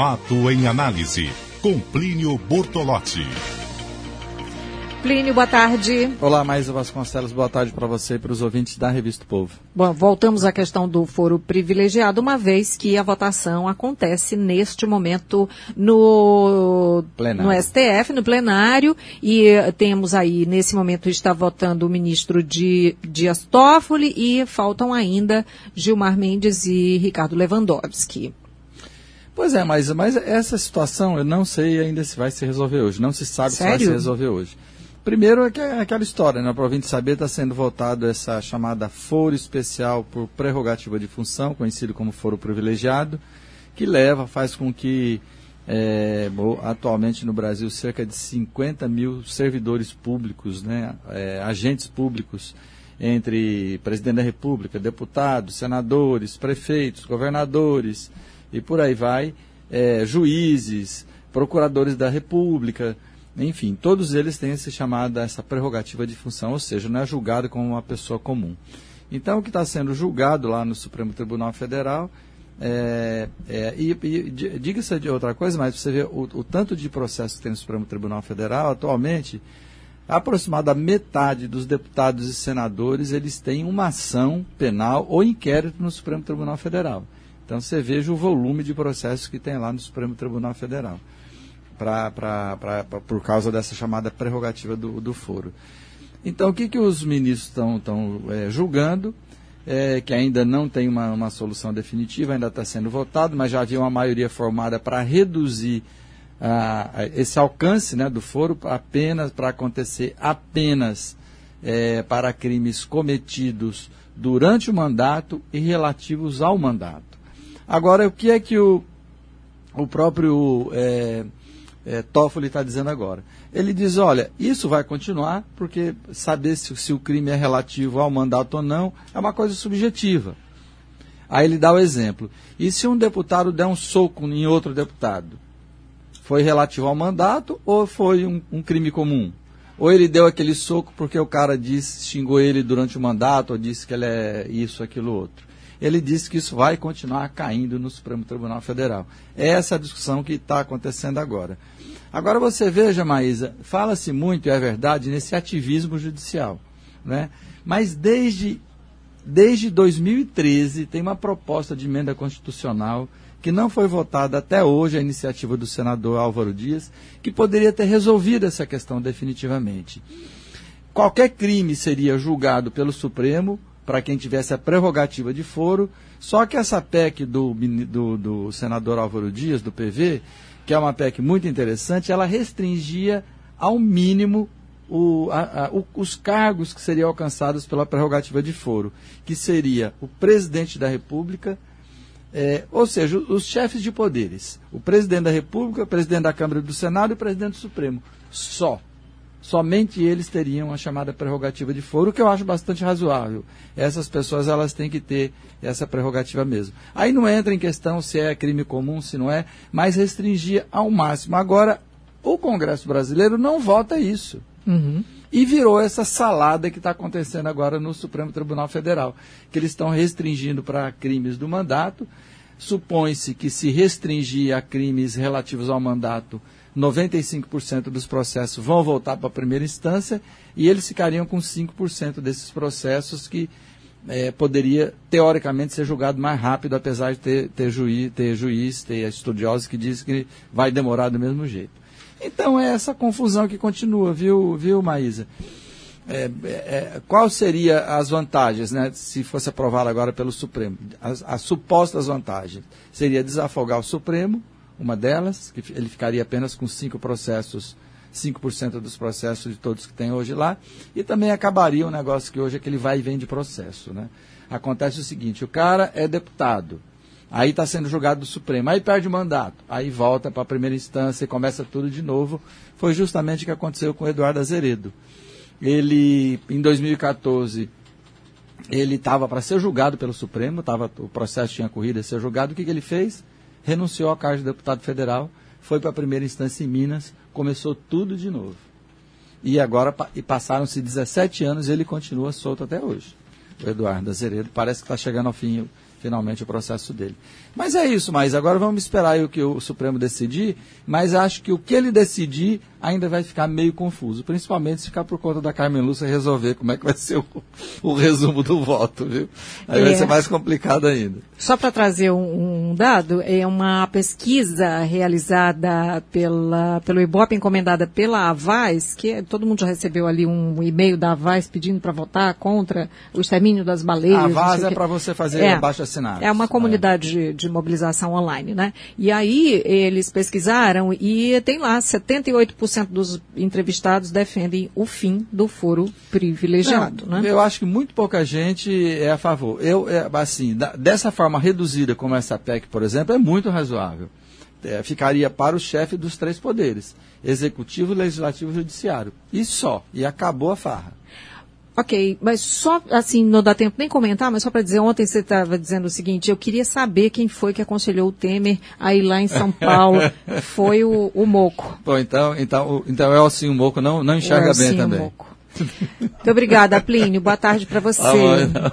Fato em análise, com Plínio Bortolotti. Plínio, boa tarde. Olá, Maísa Vasconcelos, boa tarde para você e para os ouvintes da Revista Povo. Bom, voltamos à questão do foro privilegiado, uma vez que a votação acontece neste momento no, no STF, no plenário, e temos aí, nesse momento, está votando o ministro de Dias Toffoli e faltam ainda Gilmar Mendes e Ricardo Lewandowski. Pois é, mas, mas essa situação eu não sei ainda se vai se resolver hoje. Não se sabe Sério? se vai se resolver hoje. Primeiro é, é aquela história, né? Para o saber, está sendo votado essa chamada foro especial por prerrogativa de função, conhecido como foro privilegiado, que leva, faz com que é, atualmente no Brasil cerca de 50 mil servidores públicos, né, é, agentes públicos, entre presidente da República, deputados, senadores, prefeitos, governadores e por aí vai, é, juízes, procuradores da República, enfim, todos eles têm esse chamada, essa prerrogativa de função, ou seja, não é julgado como uma pessoa comum. Então, o que está sendo julgado lá no Supremo Tribunal Federal, é, é, e, e diga-se de outra coisa, mas você vê o, o, tanto de processos que tem no Supremo Tribunal Federal, atualmente, aproximadamente metade dos deputados e senadores, eles têm uma ação penal ou inquérito no Supremo Tribunal Federal. Então, você veja o volume de processos que tem lá no Supremo Tribunal Federal pra, pra, pra, pra, por causa dessa chamada prerrogativa do, do foro. Então, o que, que os ministros estão é, julgando? É, que ainda não tem uma, uma solução definitiva, ainda está sendo votado, mas já havia uma maioria formada para reduzir ah, esse alcance né, do foro apenas para acontecer apenas é, para crimes cometidos durante o mandato e relativos ao mandato. Agora, o que é que o, o próprio é, é, Toffoli está dizendo agora. Ele diz, olha, isso vai continuar, porque saber se, se o crime é relativo ao mandato ou não é uma coisa subjetiva. Aí ele dá o exemplo. E se um deputado der um soco em outro deputado? Foi relativo ao mandato ou foi um, um crime comum? Ou ele deu aquele soco porque o cara disse, xingou ele durante o mandato, ou disse que ele é isso, aquilo, outro ele disse que isso vai continuar caindo no Supremo Tribunal Federal. Essa é a discussão que está acontecendo agora. Agora você veja, Maísa, fala-se muito, é verdade, nesse ativismo judicial. Né? Mas desde, desde 2013 tem uma proposta de emenda constitucional que não foi votada até hoje, a iniciativa do senador Álvaro Dias, que poderia ter resolvido essa questão definitivamente. Qualquer crime seria julgado pelo Supremo, para quem tivesse a prerrogativa de foro, só que essa PEC do, do, do senador Álvaro Dias, do PV, que é uma PEC muito interessante, ela restringia ao mínimo o, a, a, o, os cargos que seriam alcançados pela prerrogativa de foro, que seria o presidente da República, é, ou seja, os chefes de poderes, o presidente da República, o presidente da Câmara e do Senado e o presidente do Supremo. Só somente eles teriam a chamada prerrogativa de foro, o que eu acho bastante razoável. Essas pessoas elas têm que ter essa prerrogativa mesmo. Aí não entra em questão se é crime comum, se não é, mas restringir ao máximo. Agora, o Congresso brasileiro não vota isso. Uhum. E virou essa salada que está acontecendo agora no Supremo Tribunal Federal, que eles estão restringindo para crimes do mandato. Supõe-se que se restringir a crimes relativos ao mandato, 95% dos processos vão voltar para a primeira instância e eles ficariam com 5% desses processos que é, poderia, teoricamente, ser julgado mais rápido, apesar de ter, ter, juiz, ter juiz, ter estudiosos que dizem que vai demorar do mesmo jeito. Então é essa confusão que continua, viu, viu Maísa? É, é, qual seria as vantagens, né, se fosse aprovado agora pelo Supremo? As, as supostas vantagens seria desafogar o Supremo, uma delas, que ele ficaria apenas com cinco processos, 5% dos processos de todos que tem hoje lá, e também acabaria um negócio que hoje é que ele vai e vem de processo. Né? Acontece o seguinte, o cara é deputado, aí está sendo julgado do Supremo, aí perde o mandato, aí volta para a primeira instância e começa tudo de novo. Foi justamente o que aconteceu com o Eduardo Azeredo. Ele, em 2014, ele estava para ser julgado pelo Supremo, tava, o processo tinha corrido a ser julgado, o que, que ele fez? Renunciou ao cargo de deputado federal, foi para a primeira instância em Minas, começou tudo de novo. E agora e passaram-se 17 anos e ele continua solto até hoje. O Eduardo Azeredo parece que está chegando ao fim finalmente o processo dele. Mas é isso, mas agora vamos esperar o que o Supremo decidir, mas acho que o que ele decidir ainda vai ficar meio confuso, principalmente se ficar por conta da Carmen Lúcia resolver como é que vai ser o, o resumo do voto, viu? Aí é. vai ser mais complicado ainda. Só para trazer um, um, dado, é uma pesquisa realizada pela, pelo Ibope, encomendada pela Avaz, que todo mundo já recebeu ali um e-mail da Avaz pedindo para votar contra o extermínio das baleias. A Avaz é para você fazer é, abaixo assinado. É uma comunidade é. de, de mobilização online, né? E aí eles pesquisaram e tem lá 78% dos entrevistados defendem o fim do foro privilegiado, Não, né? Eu acho que muito pouca gente é a favor. Eu, é, assim, da, dessa forma reduzida como essa PEC, por exemplo, é muito razoável. É, ficaria para o chefe dos três poderes, executivo, legislativo e judiciário. E só. E acabou a farra. Ok, mas só assim, não dá tempo nem comentar, mas só para dizer, ontem você estava dizendo o seguinte, eu queria saber quem foi que aconselhou o Temer a ir lá em São Paulo. foi o, o Moco. Bom, então, então, então é assim, o Moco não, não enxerga bem também. Moco. Muito obrigada, Plínio. Boa tarde para você. Ah,